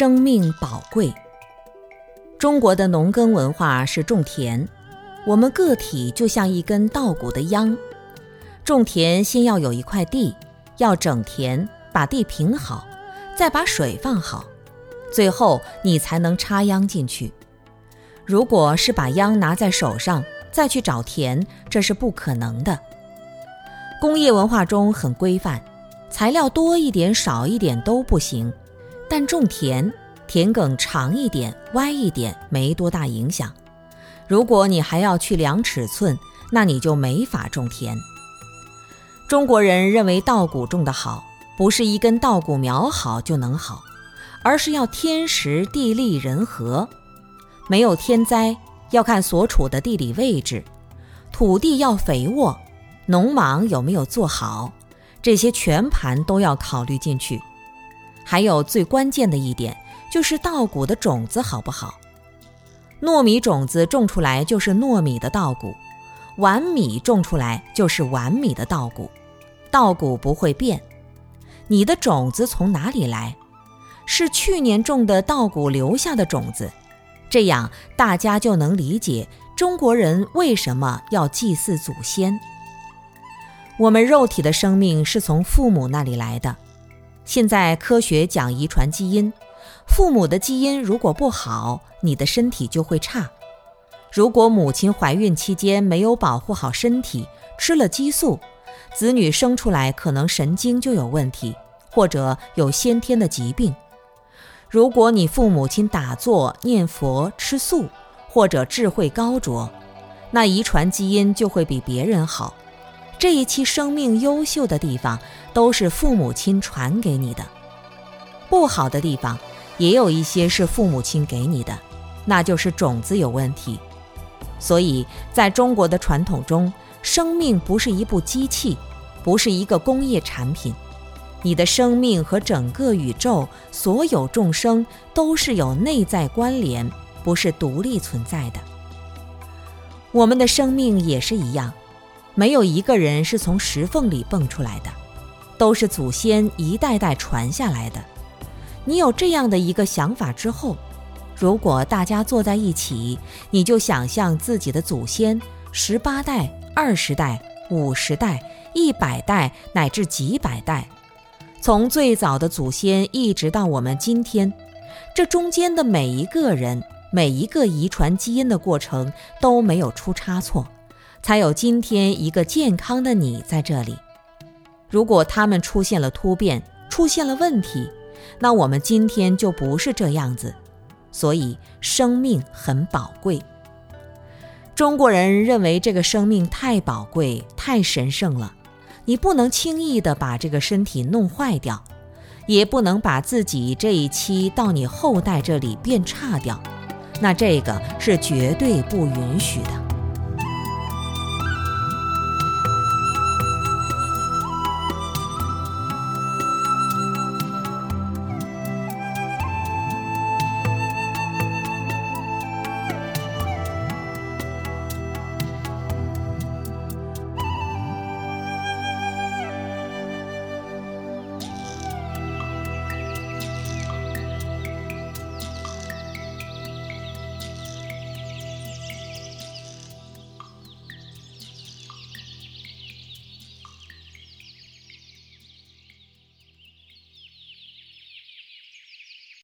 生命宝贵。中国的农耕文化是种田，我们个体就像一根稻谷的秧。种田先要有一块地，要整田，把地平好，再把水放好，最后你才能插秧进去。如果是把秧拿在手上再去找田，这是不可能的。工业文化中很规范，材料多一点少一点都不行。但种田，田埂长一点、歪一点没多大影响。如果你还要去量尺寸，那你就没法种田。中国人认为稻谷种得好，不是一根稻谷苗好就能好，而是要天时地利人和。没有天灾，要看所处的地理位置，土地要肥沃，农忙有没有做好，这些全盘都要考虑进去。还有最关键的一点，就是稻谷的种子好不好？糯米种子种出来就是糯米的稻谷，碗米种出来就是碗米的稻谷，稻谷不会变。你的种子从哪里来？是去年种的稻谷留下的种子，这样大家就能理解中国人为什么要祭祀祖先。我们肉体的生命是从父母那里来的。现在科学讲遗传基因，父母的基因如果不好，你的身体就会差。如果母亲怀孕期间没有保护好身体，吃了激素，子女生出来可能神经就有问题，或者有先天的疾病。如果你父母亲打坐、念佛、吃素，或者智慧高卓，那遗传基因就会比别人好。这一期生命优秀的地方，都是父母亲传给你的；不好的地方，也有一些是父母亲给你的，那就是种子有问题。所以，在中国的传统中，生命不是一部机器，不是一个工业产品。你的生命和整个宇宙所有众生都是有内在关联，不是独立存在的。我们的生命也是一样。没有一个人是从石缝里蹦出来的，都是祖先一代代传下来的。你有这样的一个想法之后，如果大家坐在一起，你就想象自己的祖先十八代、二十代、五十代、一百代乃至几百代，从最早的祖先一直到我们今天，这中间的每一个人、每一个遗传基因的过程都没有出差错。才有今天一个健康的你在这里。如果他们出现了突变，出现了问题，那我们今天就不是这样子。所以生命很宝贵。中国人认为这个生命太宝贵、太神圣了，你不能轻易的把这个身体弄坏掉，也不能把自己这一期到你后代这里变差掉，那这个是绝对不允许的。